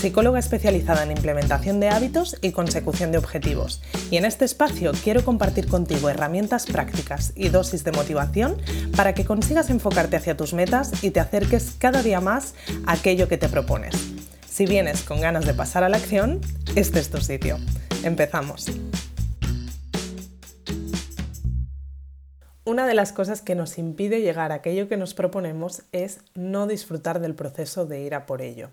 psicóloga especializada en implementación de hábitos y consecución de objetivos. Y en este espacio quiero compartir contigo herramientas prácticas y dosis de motivación para que consigas enfocarte hacia tus metas y te acerques cada día más a aquello que te propones. Si vienes con ganas de pasar a la acción, este es tu sitio. Empezamos. Una de las cosas que nos impide llegar a aquello que nos proponemos es no disfrutar del proceso de ir a por ello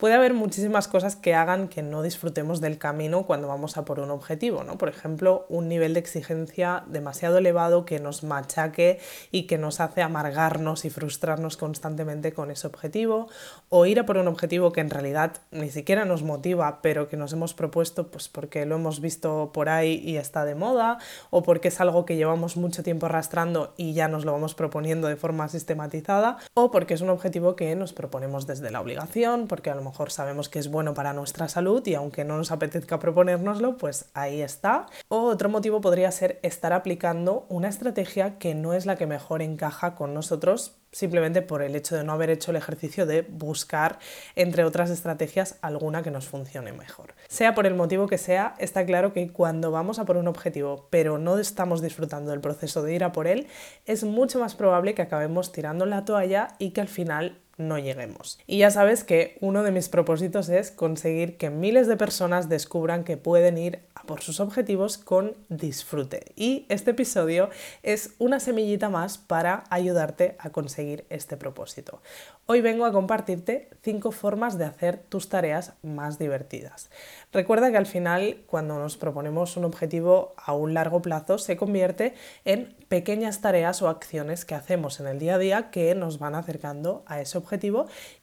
puede haber muchísimas cosas que hagan que no disfrutemos del camino cuando vamos a por un objetivo, ¿no? Por ejemplo, un nivel de exigencia demasiado elevado que nos machaque y que nos hace amargarnos y frustrarnos constantemente con ese objetivo, o ir a por un objetivo que en realidad ni siquiera nos motiva, pero que nos hemos propuesto pues porque lo hemos visto por ahí y está de moda, o porque es algo que llevamos mucho tiempo arrastrando y ya nos lo vamos proponiendo de forma sistematizada, o porque es un objetivo que nos proponemos desde la obligación, porque a lo mejor sabemos que es bueno para nuestra salud y aunque no nos apetezca proponérnoslo, pues ahí está. O otro motivo podría ser estar aplicando una estrategia que no es la que mejor encaja con nosotros simplemente por el hecho de no haber hecho el ejercicio de buscar, entre otras estrategias, alguna que nos funcione mejor. Sea por el motivo que sea, está claro que cuando vamos a por un objetivo, pero no estamos disfrutando del proceso de ir a por él, es mucho más probable que acabemos tirando la toalla y que al final no lleguemos. Y ya sabes que uno de mis propósitos es conseguir que miles de personas descubran que pueden ir a por sus objetivos con disfrute. Y este episodio es una semillita más para ayudarte a conseguir este propósito. Hoy vengo a compartirte cinco formas de hacer tus tareas más divertidas. Recuerda que al final, cuando nos proponemos un objetivo a un largo plazo, se convierte en pequeñas tareas o acciones que hacemos en el día a día que nos van acercando a ese objetivo.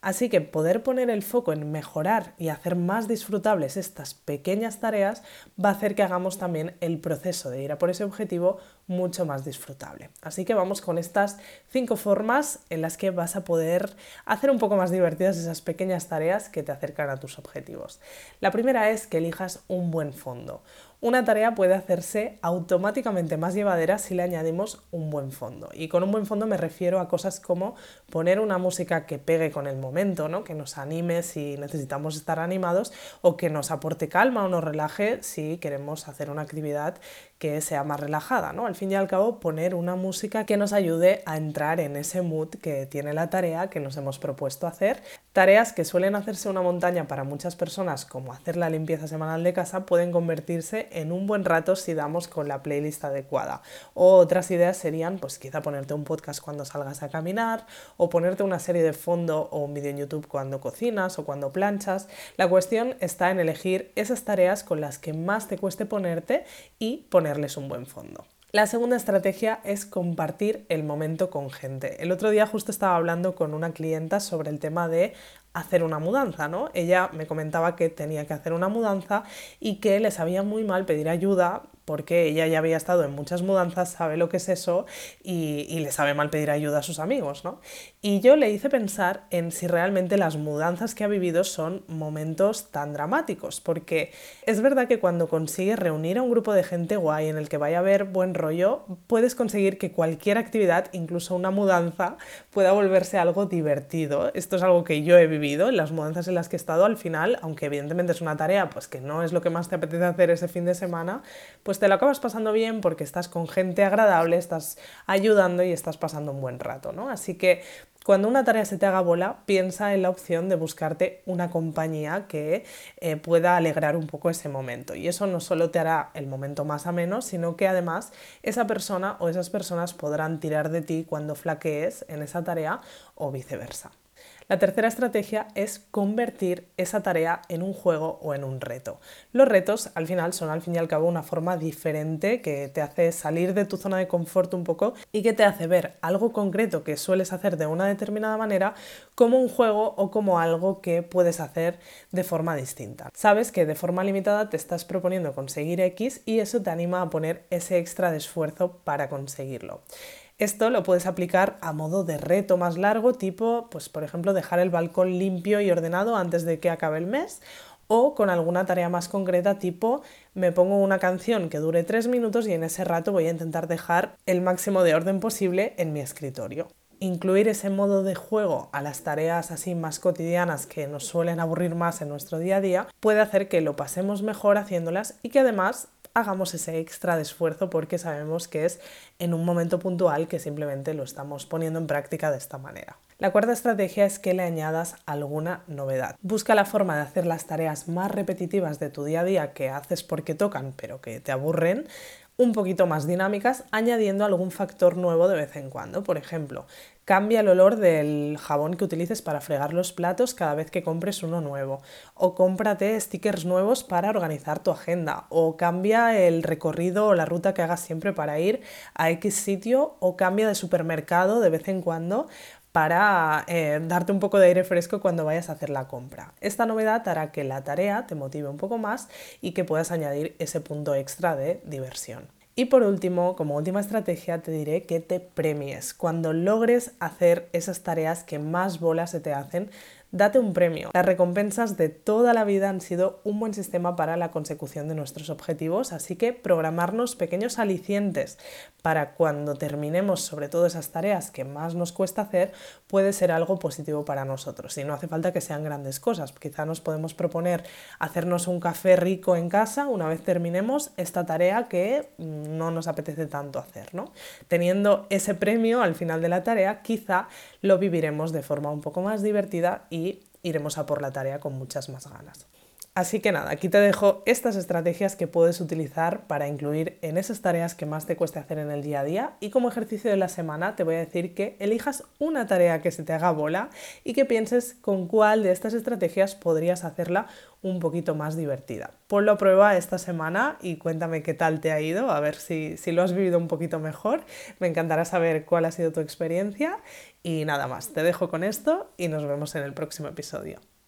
Así que poder poner el foco en mejorar y hacer más disfrutables estas pequeñas tareas va a hacer que hagamos también el proceso de ir a por ese objetivo mucho más disfrutable. Así que vamos con estas cinco formas en las que vas a poder hacer un poco más divertidas esas pequeñas tareas que te acercan a tus objetivos. La primera es que elijas un buen fondo. Una tarea puede hacerse automáticamente más llevadera si le añadimos un buen fondo. Y con un buen fondo me refiero a cosas como poner una música que pegue con el momento, ¿no? que nos anime si necesitamos estar animados o que nos aporte calma o nos relaje si queremos hacer una actividad que sea más relajada. ¿no? Al fin y al cabo, poner una música que nos ayude a entrar en ese mood que tiene la tarea que nos hemos propuesto hacer. Tareas que suelen hacerse una montaña para muchas personas, como hacer la limpieza semanal de casa, pueden convertirse en un buen rato si damos con la playlist adecuada. O otras ideas serían, pues quizá ponerte un podcast cuando salgas a caminar, o ponerte una serie de fondo o un vídeo en YouTube cuando cocinas o cuando planchas. La cuestión está en elegir esas tareas con las que más te cueste ponerte y ponerles un buen fondo. La segunda estrategia es compartir el momento con gente. El otro día justo estaba hablando con una clienta sobre el tema de hacer una mudanza, ¿no? Ella me comentaba que tenía que hacer una mudanza y que le sabía muy mal pedir ayuda porque ella ya había estado en muchas mudanzas, sabe lo que es eso y, le sabe mal pedir ayuda a sus amigos, ¿no? Y yo le hice pensar en si realmente las mudanzas que ha vivido son momentos tan dramáticos, porque es verdad que cuando consigues reunir a un grupo de gente guay en el que vaya a haber buen rollo, puedes conseguir que cualquier actividad, incluso una mudanza, pueda volverse algo divertido. Esto es algo que yo he vivido en las mudanzas en las que he estado al final, aunque evidentemente es una tarea pues que no es lo que más te apetece hacer ese fin de semana, pues te lo acabas pasando bien porque estás con gente agradable, estás ayudando y estás pasando un buen rato, ¿no? Así que cuando una tarea se te haga bola, piensa en la opción de buscarte una compañía que eh, pueda alegrar un poco ese momento. Y eso no solo te hará el momento más ameno, sino que además esa persona o esas personas podrán tirar de ti cuando flaquees en esa tarea o viceversa. La tercera estrategia es convertir esa tarea en un juego o en un reto. Los retos al final son al fin y al cabo una forma diferente que te hace salir de tu zona de confort un poco y que te hace ver algo concreto que sueles hacer de una determinada manera como un juego o como algo que puedes hacer de forma distinta. Sabes que de forma limitada te estás proponiendo conseguir X y eso te anima a poner ese extra de esfuerzo para conseguirlo. Esto lo puedes aplicar a modo de reto más largo, tipo, pues por ejemplo, dejar el balcón limpio y ordenado antes de que acabe el mes, o con alguna tarea más concreta, tipo, me pongo una canción que dure tres minutos y en ese rato voy a intentar dejar el máximo de orden posible en mi escritorio. Incluir ese modo de juego a las tareas así más cotidianas que nos suelen aburrir más en nuestro día a día puede hacer que lo pasemos mejor haciéndolas y que además hagamos ese extra de esfuerzo porque sabemos que es en un momento puntual que simplemente lo estamos poniendo en práctica de esta manera. La cuarta estrategia es que le añadas alguna novedad. Busca la forma de hacer las tareas más repetitivas de tu día a día que haces porque tocan pero que te aburren un poquito más dinámicas añadiendo algún factor nuevo de vez en cuando. Por ejemplo, cambia el olor del jabón que utilices para fregar los platos cada vez que compres uno nuevo. O cómprate stickers nuevos para organizar tu agenda. O cambia el recorrido o la ruta que hagas siempre para ir a X sitio. O cambia de supermercado de vez en cuando para eh, darte un poco de aire fresco cuando vayas a hacer la compra. Esta novedad hará que la tarea te motive un poco más y que puedas añadir ese punto extra de diversión. Y por último, como última estrategia, te diré que te premies. Cuando logres hacer esas tareas que más bolas se te hacen, date un premio. Las recompensas de toda la vida han sido un buen sistema para la consecución de nuestros objetivos, así que programarnos pequeños alicientes para cuando terminemos sobre todo esas tareas que más nos cuesta hacer puede ser algo positivo para nosotros. Y no hace falta que sean grandes cosas. Quizá nos podemos proponer hacernos un café rico en casa una vez terminemos esta tarea que no nos apetece tanto hacer. ¿no? Teniendo ese premio al final de la tarea, quizá lo viviremos de forma un poco más divertida y iremos a por la tarea con muchas más ganas. Así que nada, aquí te dejo estas estrategias que puedes utilizar para incluir en esas tareas que más te cueste hacer en el día a día y como ejercicio de la semana te voy a decir que elijas una tarea que se te haga bola y que pienses con cuál de estas estrategias podrías hacerla un poquito más divertida. Ponlo a prueba esta semana y cuéntame qué tal te ha ido, a ver si, si lo has vivido un poquito mejor. Me encantará saber cuál ha sido tu experiencia y nada más, te dejo con esto y nos vemos en el próximo episodio.